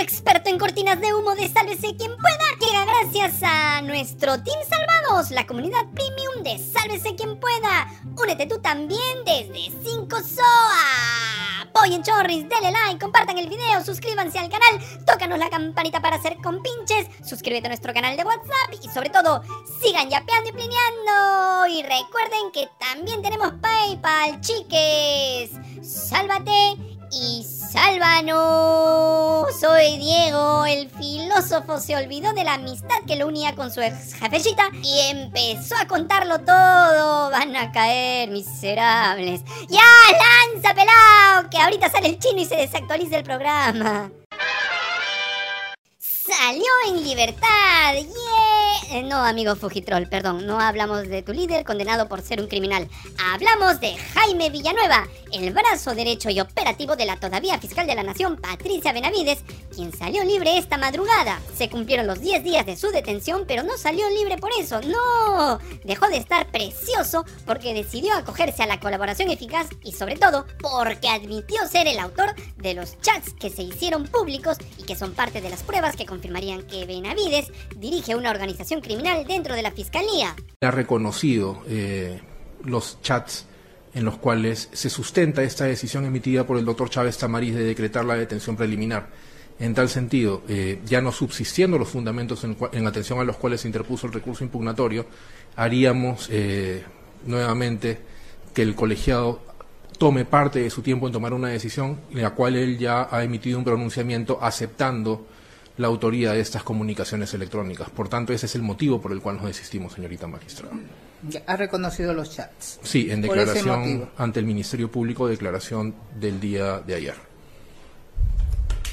experto en cortinas de humo de Sálvese quien pueda llega gracias a nuestro Team Salvados, la comunidad premium de Sálvese quien pueda. Únete tú también desde 5 SOA. Apoyen Chorris, denle like, compartan el video, suscríbanse al canal, tócanos la campanita para hacer compinches, suscríbete a nuestro canal de WhatsApp y sobre todo, sigan yapeando y plineando. Y recuerden que también tenemos PayPal, chiques. Sálvate y sálvanos. Soy Diego, el filósofo se olvidó de la amistad que lo unía con su ex jefecita y empezó a contarlo todo. Van a caer, miserables. ¡Ya, lanza, pelao! Que ahorita sale el chino y se desactualiza el programa. Salió en libertad. ¡Yeah! Eh, no, amigo Fujitrol, perdón. No hablamos de tu líder condenado por ser un criminal. Hablamos de Jaime Villanueva, el brazo derecho y operativo de la todavía fiscal de la Nación, Patricia Benavides, quien salió libre esta madrugada. Se cumplieron los 10 días de su detención, pero no salió libre por eso. ¡No! Dejó de estar precioso porque decidió acogerse a la colaboración eficaz y sobre todo porque admitió ser el autor de los chats que se hicieron públicos y que son parte de las pruebas que confirmarían que Benavides dirige una organización criminal dentro de la fiscalía. Ha reconocido eh, los chats en los cuales se sustenta esta decisión emitida por el doctor Chávez Tamariz de decretar la detención preliminar. En tal sentido, eh, ya no subsistiendo los fundamentos en, atención a los cuales se interpuso el recurso impugnatorio, haríamos eh, nuevamente que el colegiado tome parte de su tiempo en tomar una decisión en la cual él ya ha emitido un pronunciamiento aceptando la autoría de estas comunicaciones electrónicas. Por tanto, ese es el motivo por el cual nos desistimos, señorita magistrada. ¿Ha reconocido los chats? Sí, en declaración ante el Ministerio Público, declaración del día de ayer.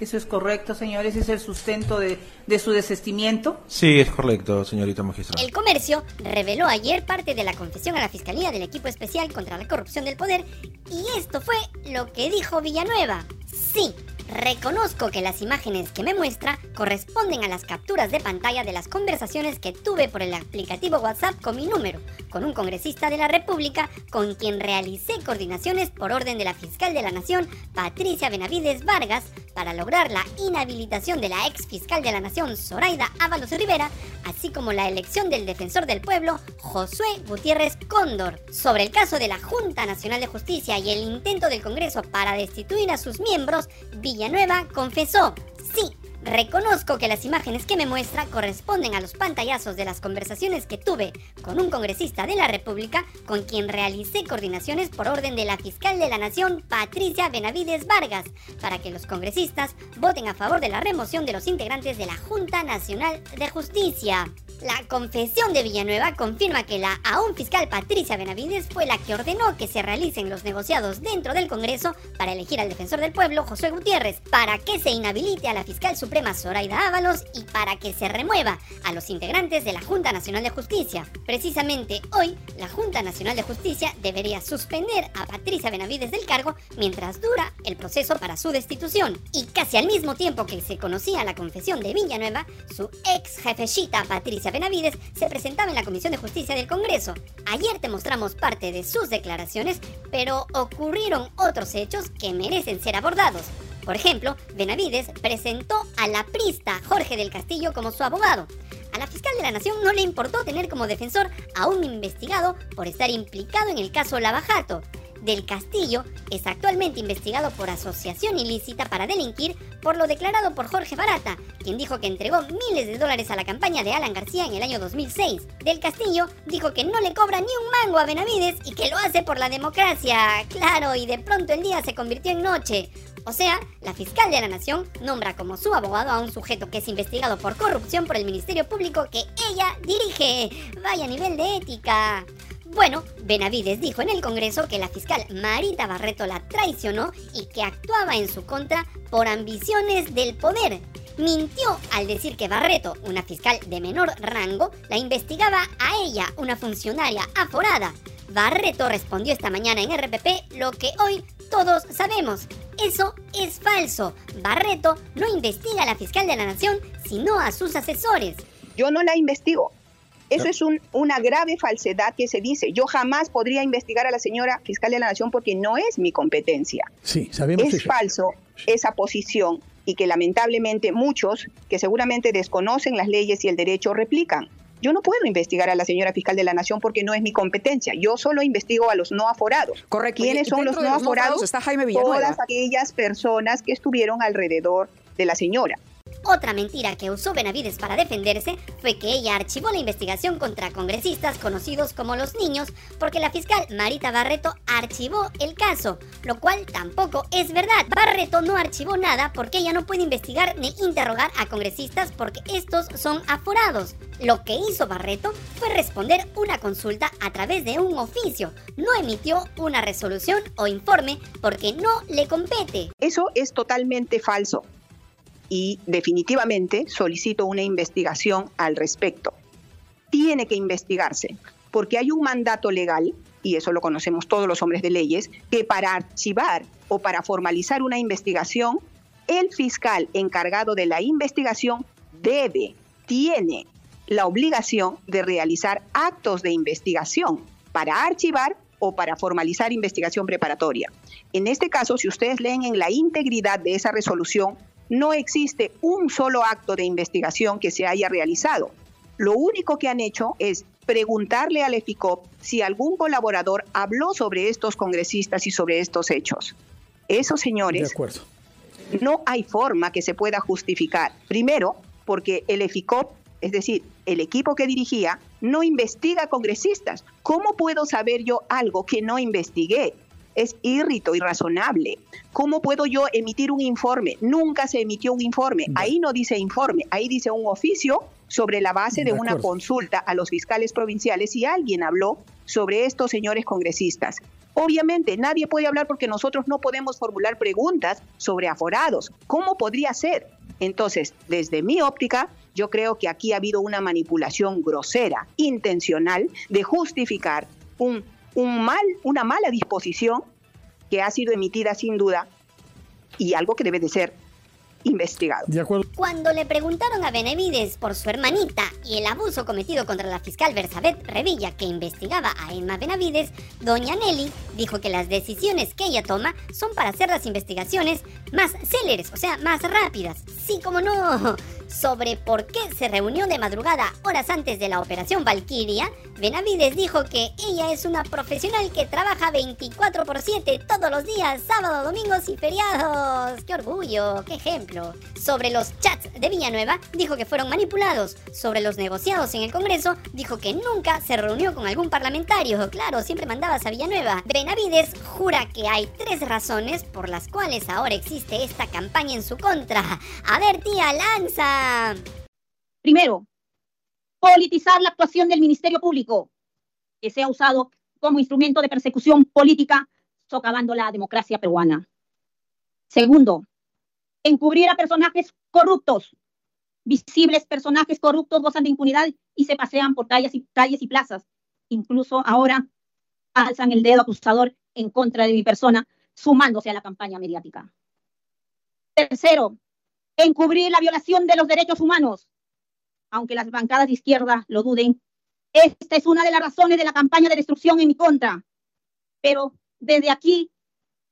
¿Eso es correcto, señores? ¿Es el sustento de, de, su desestimiento? Sí, es correcto, señorita magistrada. El comercio reveló ayer parte de la confesión a la Fiscalía del Equipo Especial contra la Corrupción del Poder y esto fue lo que dijo Villanueva. Sí, Reconozco que las imágenes que me muestra corresponden a las capturas de pantalla de las conversaciones que tuve por el aplicativo WhatsApp con mi número, con un congresista de la República con quien realicé coordinaciones por orden de la fiscal de la Nación, Patricia Benavides Vargas, para lograr la inhabilitación de la ex fiscal de la Nación, Zoraida Ábalos Rivera, así como la elección del defensor del pueblo, Josué Gutiérrez Cóndor. Sobre el caso de la Junta Nacional de Justicia y el intento del Congreso para destituir a sus miembros, Villanueva confesó, sí, Reconozco que las imágenes que me muestra corresponden a los pantallazos de las conversaciones que tuve con un congresista de la República con quien realicé coordinaciones por orden de la fiscal de la Nación, Patricia Benavides Vargas, para que los congresistas voten a favor de la remoción de los integrantes de la Junta Nacional de Justicia. La confesión de Villanueva confirma que la aún fiscal Patricia Benavides fue la que ordenó que se realicen los negociados dentro del Congreso para elegir al defensor del pueblo, José Gutiérrez, para que se inhabilite a la fiscal suprema Zoraida Ábalos y para que se remueva a los integrantes de la Junta Nacional de Justicia. Precisamente hoy, la Junta Nacional de Justicia debería suspender a Patricia Benavides del cargo mientras dura el proceso para su destitución. Y casi al mismo tiempo que se conocía la confesión de Villanueva, su ex jefecita Patricia Benavides se presentaba en la Comisión de Justicia del Congreso. Ayer te mostramos parte de sus declaraciones, pero ocurrieron otros hechos que merecen ser abordados. Por ejemplo, Benavides presentó a la prista Jorge del Castillo como su abogado. A la fiscal de la Nación no le importó tener como defensor a un investigado por estar implicado en el caso Lavajato, del Castillo es actualmente investigado por asociación ilícita para delinquir por lo declarado por Jorge Barata, quien dijo que entregó miles de dólares a la campaña de Alan García en el año 2006. Del Castillo dijo que no le cobra ni un mango a Benavides y que lo hace por la democracia. Claro, y de pronto el día se convirtió en noche. O sea, la fiscal de la Nación nombra como su abogado a un sujeto que es investigado por corrupción por el Ministerio Público que ella dirige. Vaya nivel de ética. Bueno, Benavides dijo en el Congreso que la fiscal Marita Barreto la traicionó y que actuaba en su contra por ambiciones del poder. Mintió al decir que Barreto, una fiscal de menor rango, la investigaba a ella, una funcionaria aforada. Barreto respondió esta mañana en RPP lo que hoy todos sabemos. Eso es falso. Barreto no investiga a la fiscal de la nación, sino a sus asesores. Yo no la investigo. Eso es una grave falsedad que se dice. Yo jamás podría investigar a la señora fiscal de la Nación porque no es mi competencia. Sí, sabemos Es falso esa posición y que lamentablemente muchos que seguramente desconocen las leyes y el derecho replican. Yo no puedo investigar a la señora fiscal de la Nación porque no es mi competencia. Yo solo investigo a los no aforados. Correcto. ¿Quiénes son los no aforados? Está Jaime Villanueva. Todas aquellas personas que estuvieron alrededor de la señora. Otra mentira que usó Benavides para defenderse fue que ella archivó la investigación contra congresistas conocidos como los niños porque la fiscal Marita Barreto archivó el caso, lo cual tampoco es verdad. Barreto no archivó nada porque ella no puede investigar ni interrogar a congresistas porque estos son aforados. Lo que hizo Barreto fue responder una consulta a través de un oficio. No emitió una resolución o informe porque no le compete. Eso es totalmente falso y definitivamente solicito una investigación al respecto. Tiene que investigarse, porque hay un mandato legal, y eso lo conocemos todos los hombres de leyes, que para archivar o para formalizar una investigación, el fiscal encargado de la investigación debe, tiene la obligación de realizar actos de investigación para archivar o para formalizar investigación preparatoria. En este caso, si ustedes leen en la integridad de esa resolución, no existe un solo acto de investigación que se haya realizado. Lo único que han hecho es preguntarle al EFICOP si algún colaborador habló sobre estos congresistas y sobre estos hechos. Eso, señores, no hay forma que se pueda justificar. Primero, porque el EFICOP, es decir, el equipo que dirigía, no investiga congresistas. ¿Cómo puedo saber yo algo que no investigué? Es irrito, irrazonable. ¿Cómo puedo yo emitir un informe? Nunca se emitió un informe. Ahí no dice informe, ahí dice un oficio sobre la base de, una consulta a los fiscales provinciales y alguien habló sobre estos señores congresistas. Obviamente nadie puede hablar porque nosotros no podemos formular preguntas sobre aforados. ¿Cómo podría ser? Entonces, desde mi óptica, yo creo que aquí ha habido una manipulación grosera, intencional, de justificar un un mal, una mala disposición que ha sido emitida sin duda y algo que debe de ser investigado. Cuando le preguntaron a Benavides por su hermanita y el abuso cometido contra la fiscal Bersabet Revilla que investigaba a Emma Benavides, doña Nelly dijo que las decisiones que ella toma son para hacer las investigaciones más céleres, o sea, más rápidas. Sí, como no sobre por qué se reunió de madrugada horas antes de la operación Valkyria, Benavides dijo que ella es una profesional que trabaja 24 por 7 todos los días, sábado, domingos y feriados. ¡Qué orgullo! ¡Qué ejemplo! Sobre los chats de Villanueva, dijo que fueron manipulados. Sobre los negociados en el Congreso, dijo que nunca se reunió con algún parlamentario. Claro, siempre mandabas a Villanueva. Benavides jura que hay tres razones por las cuales ahora existe esta campaña en su contra. A ver, tía, lanza. Primero, politizar la actuación del Ministerio Público, que se ha usado como instrumento de persecución política, socavando la democracia peruana. Segundo, encubrir a personajes corruptos. Visibles personajes corruptos gozan de impunidad y se pasean por calles y, calles y plazas. Incluso ahora alzan el dedo acusador en contra de mi persona, sumándose a la campaña mediática. Tercero, encubrir la violación de los derechos humanos. Aunque las bancadas de izquierda lo duden, esta es una de las razones de la campaña de destrucción en mi contra. Pero desde aquí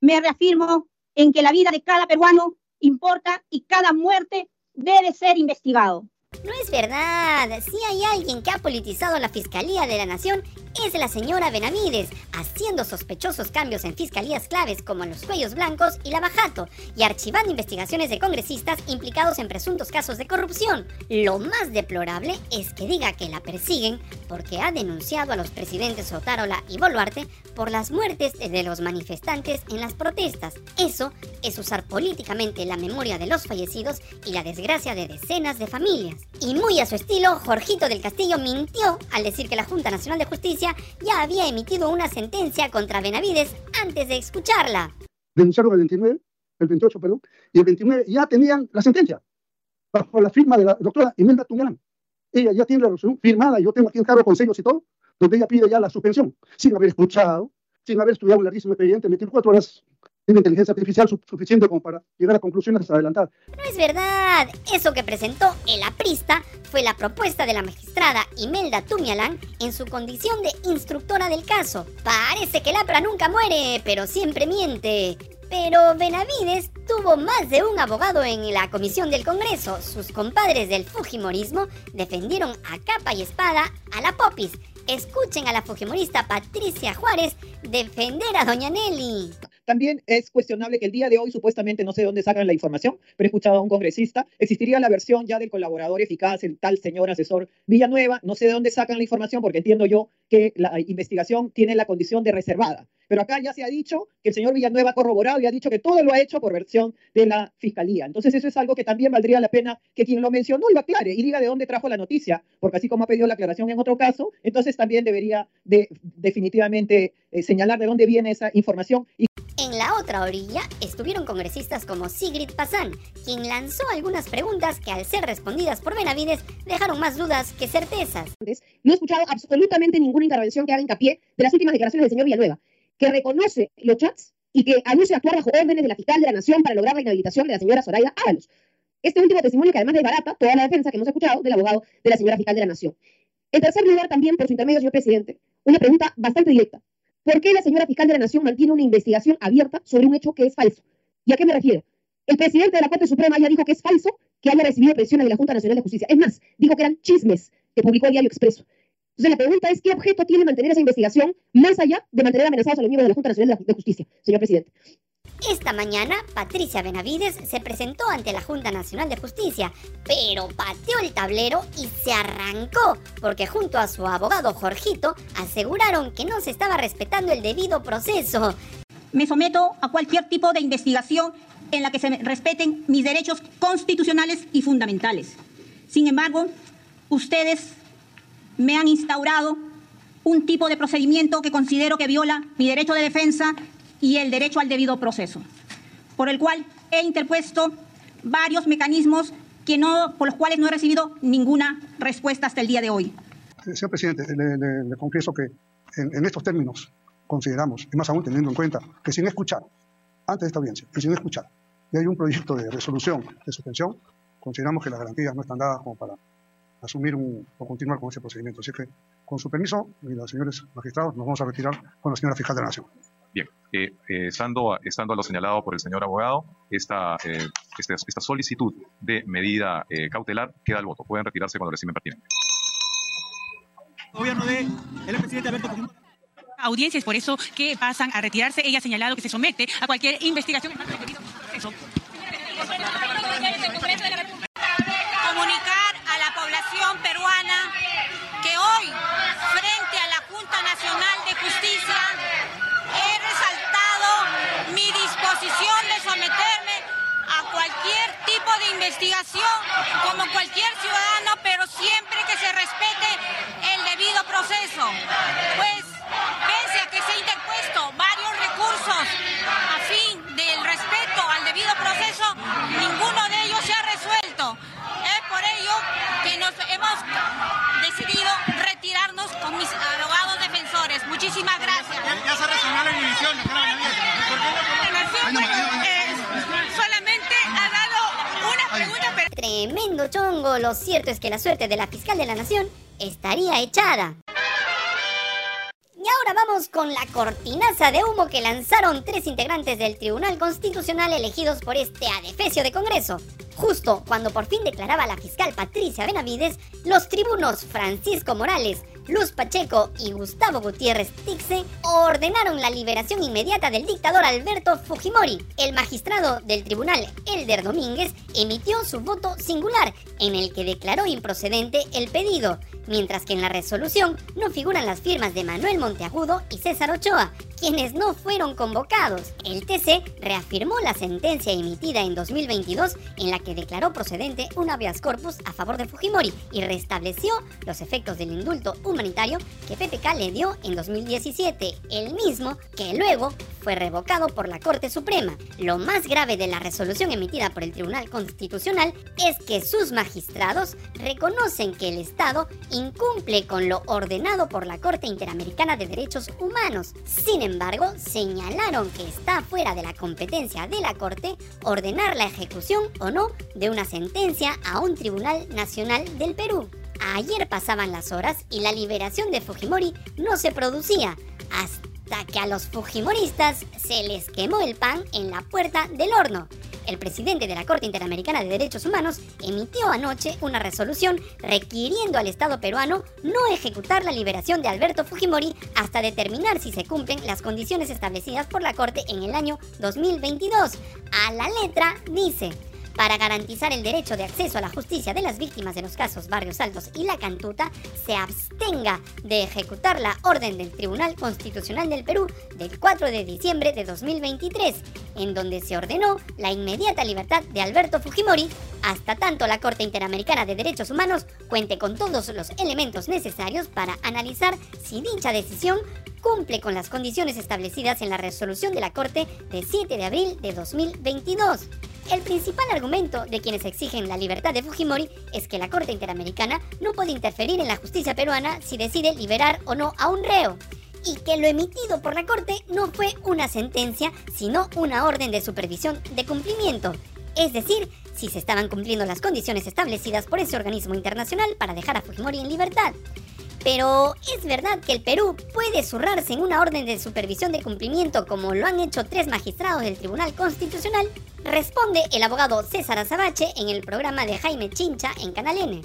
me reafirmo en que la vida de cada peruano importa y cada muerte debe ser investigado. No es verdad. Si hay alguien que ha politizado la Fiscalía de la Nación, es la señora Benavides, haciendo sospechosos cambios en fiscalías claves como los cuellos blancos y la Bajato, y archivando investigaciones de congresistas implicados en presuntos casos de corrupción. Lo más deplorable es que diga que la persiguen porque ha denunciado a los presidentes Otárola y Boluarte por las muertes de los manifestantes en las protestas. Eso es usar políticamente la memoria de los fallecidos y la desgracia de decenas de familias. Y muy a su estilo, Jorgito del Castillo mintió al decir que la Junta Nacional de Justicia ya había emitido una sentencia contra Benavides antes de escucharla. Denunciaron el 29, el 28, perdón, y el 29 ya tenían la sentencia bajo la firma de la doctora Imelda Tuñán. Ella ya tiene la resolución firmada, yo tengo aquí el cargo con sellos y todo, donde ella pide ya la suspensión, sin haber escuchado, sin haber estudiado un larguísimo expediente, meter cuatro horas tiene inteligencia artificial suficiente como para llegar a conclusiones adelantadas. No es verdad. Eso que presentó el aprista fue la propuesta de la magistrada Imelda Tumialán en su condición de instructora del caso. Parece que el APRA nunca muere, pero siempre miente. Pero Benavides tuvo más de un abogado en la comisión del Congreso. Sus compadres del Fujimorismo defendieron a capa y espada a la Popis. Escuchen a la Fujimorista Patricia Juárez defender a Doña Nelly. También es cuestionable que el día de hoy, supuestamente, no sé dónde sacan la información, pero he escuchado a un congresista, existiría la versión ya del colaborador eficaz, el tal señor asesor Villanueva. No sé de dónde sacan la información porque entiendo yo que la investigación tiene la condición de reservada. Pero acá ya se ha dicho que el señor Villanueva ha corroborado y ha dicho que todo lo ha hecho por versión de la fiscalía. Entonces eso es algo que también valdría la pena que quien lo mencionó lo aclare y diga de dónde trajo la noticia, porque así como ha pedido la aclaración en otro caso, entonces también debería de, definitivamente eh, señalar de dónde viene esa información. Y en la otra orilla estuvieron congresistas como Sigrid Pazán, quien lanzó algunas preguntas que al ser respondidas por Benavides dejaron más dudas que certezas. No he escuchado absolutamente ninguna intervención que haga hincapié de las últimas declaraciones del señor Villanueva, que reconoce los chats y que anuncia actuar bajo órdenes de la fiscal de la Nación para lograr la inhabilitación de la señora Soraya Ábalos. Este último testimonio que además desbarata toda la defensa que hemos escuchado del abogado de la señora fiscal de la Nación. En tercer lugar, también, por su intermedio, señor presidente, una pregunta bastante directa. ¿Por qué la señora fiscal de la Nación mantiene una investigación abierta sobre un hecho que es falso? ¿Y a qué me refiero? El presidente de la Corte Suprema ya dijo que es falso que haya recibido presiones de la Junta Nacional de Justicia. Es más, dijo que eran chismes que publicó el diario Expreso. Entonces la pregunta es, ¿qué objeto tiene mantener esa investigación más allá de mantener amenazados a los miembros de la Junta Nacional de Justicia, señor presidente? Esta mañana, Patricia Benavides se presentó ante la Junta Nacional de Justicia, pero pateó el tablero y se arrancó, porque junto a su abogado Jorgito aseguraron que no se estaba respetando el debido proceso. Me someto a cualquier tipo de investigación en la que se respeten mis derechos constitucionales y fundamentales. Sin embargo, ustedes me han instaurado un tipo de procedimiento que considero que viola mi derecho de defensa y el derecho al debido proceso, por el cual he interpuesto varios mecanismos que no, por los cuales no he recibido ninguna respuesta hasta el día de hoy. Señor presidente, le, confieso que en, estos términos consideramos, y más aún teniendo en cuenta, que sin escuchar, antes de esta audiencia, que sin escuchar, y hay un proyecto de resolución de suspensión, consideramos que las garantías no están dadas como para asumir un, o continuar con ese procedimiento. Así que, con su permiso, y los señores magistrados, nos vamos a retirar con la señora fiscal de la Nación. Bien, eh, eh, estando, estando a lo señalado por el señor abogado, esta, eh, este, esta, solicitud de medida cautelar queda al voto. Pueden retirarse cuando reciben pertinente. Gobierno de el presidente Alberto Audiencias, por eso que pasan a retirarse. Ella ha señalado que se somete a cualquier investigación en marco proceso. Justicia, he resaltado mi disposición de someterme a cualquier tipo de investigación como cualquier ciudadano, pero siempre que se respete el debido proceso. Pues, Chongo. Lo cierto es que la suerte de la fiscal de la nación estaría echada. Y ahora vamos con la cortinaza de humo que lanzaron tres integrantes del Tribunal Constitucional elegidos por este adefesio de Congreso. Justo cuando por fin declaraba la fiscal Patricia Benavides, los tribunos Francisco Morales, Luz Pacheco y Gustavo Gutiérrez Tixe ordenaron la liberación inmediata del dictador Alberto Fujimori. El magistrado del tribunal, Elder Domínguez, emitió su voto singular, en el que declaró improcedente el pedido, mientras que en la resolución no figuran las firmas de Manuel Monteagudo y César Ochoa, quienes no fueron convocados. El TC reafirmó la sentencia emitida en 2022 en la que declaró procedente un habeas corpus a favor de Fujimori y restableció los efectos del indulto humanitario que PPK le dio en 2017, el mismo que luego fue revocado por la Corte Suprema. Lo más grave de la resolución emitida por el Tribunal Constitucional es que sus magistrados reconocen que el Estado incumple con lo ordenado por la Corte Interamericana de Derechos Humanos. Sin embargo, señalaron que está fuera de la competencia de la Corte ordenar la ejecución o no de una sentencia a un Tribunal Nacional del Perú. Ayer pasaban las horas y la liberación de Fujimori no se producía. Hasta hasta que a los fujimoristas se les quemó el pan en la puerta del horno. El presidente de la Corte Interamericana de Derechos Humanos emitió anoche una resolución requiriendo al Estado peruano no ejecutar la liberación de Alberto Fujimori hasta determinar si se cumplen las condiciones establecidas por la Corte en el año 2022. A la letra dice, para garantizar el derecho de acceso a la justicia de las víctimas de los casos Barrios Altos y La Cantuta, se abstenga de ejecutar la orden del Tribunal Constitucional del Perú del 4 de diciembre de 2023, en donde se ordenó la inmediata libertad de Alberto Fujimori hasta tanto la Corte Interamericana de Derechos Humanos cuente con todos los elementos necesarios para analizar si dicha decisión cumple con las condiciones establecidas en la resolución de la Corte de 7 de abril de 2022. El principal argumento de quienes exigen la libertad de Fujimori es que la Corte Interamericana no puede interferir en la justicia peruana si decide liberar o no a un reo, y que lo emitido por la Corte no fue una sentencia, sino una orden de supervisión de cumplimiento, es decir, si se estaban cumpliendo las condiciones establecidas por ese organismo internacional para dejar a Fujimori en libertad. Pero ¿es verdad que el Perú puede zurrarse en una orden de supervisión de cumplimiento como lo han hecho tres magistrados del Tribunal Constitucional? Responde el abogado César Azabache en el programa de Jaime Chincha en Canal N.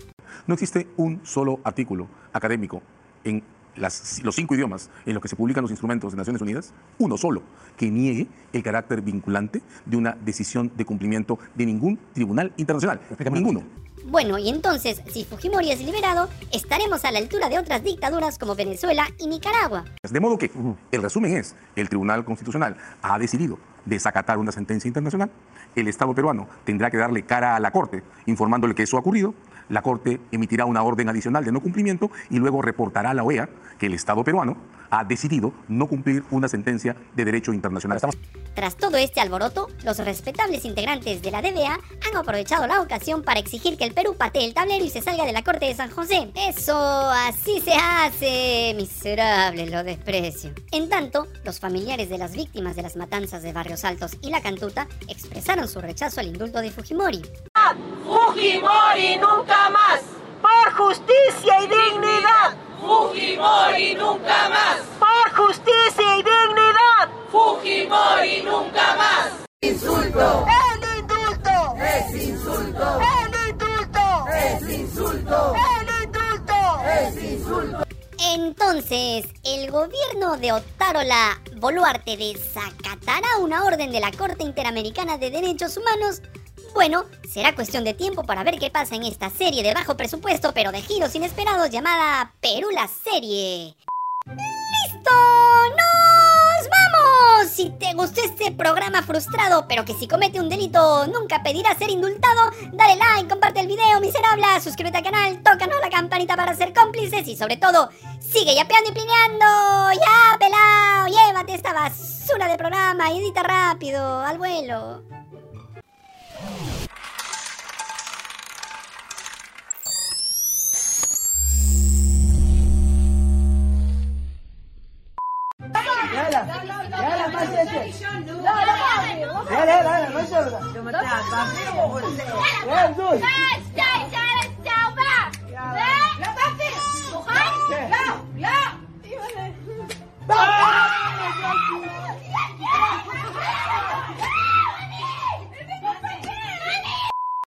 No existe un solo artículo académico en los cinco idiomas en los que se publican los instrumentos de Naciones Unidas, uno solo, que niegue el carácter vinculante de una decisión de cumplimiento de ningún tribunal internacional. Ninguno. Bueno, y entonces, si Fujimori es liberado, estaremos a la altura de otras dictaduras como Venezuela y Nicaragua. De modo que, el resumen es, el Tribunal Constitucional ha decidido desacatar una sentencia internacional, el Estado peruano tendrá que darle cara a la Corte informándole que eso ha ocurrido, la Corte emitirá una orden adicional de no cumplimiento y luego reportará a la OEA que el Estado peruano ha decidido no cumplir una sentencia de derecho internacional. Tras todo este alboroto, los respetables integrantes de la DBA han aprovechado la ocasión para exigir que el Perú patee el tablero y se salga de la Corte de San José. Eso así se hace, miserable, lo desprecio. En tanto, los familiares de las víctimas de las matanzas de Barrios Altos y La Cantuta expresaron su rechazo al indulto de Fujimori. Fujimori nunca más. Por justicia y dignidad. Fujimori nunca más. Por justicia y dignidad. Fujimori nunca más. Insulto. El indulto. Es insulto. El indulto. Es insulto. El indulto. Es insulto. Entonces, el gobierno de Otárola Boluarte desacatará una orden de la Corte Interamericana de Derechos Humanos bueno, será cuestión de tiempo para ver qué pasa en esta serie de bajo presupuesto pero de giros inesperados llamada Perú la serie. ¡Listo! ¡Nos vamos! Si te gustó este programa frustrado, pero que si comete un delito nunca pedirá ser indultado, dale like, comparte el video, miserable, suscríbete al canal, tócanos la campanita para ser cómplices y sobre todo, sigue yapeando y plineando. ¡Ya, pelao! Llévate esta basura de programa edita rápido, al vuelo.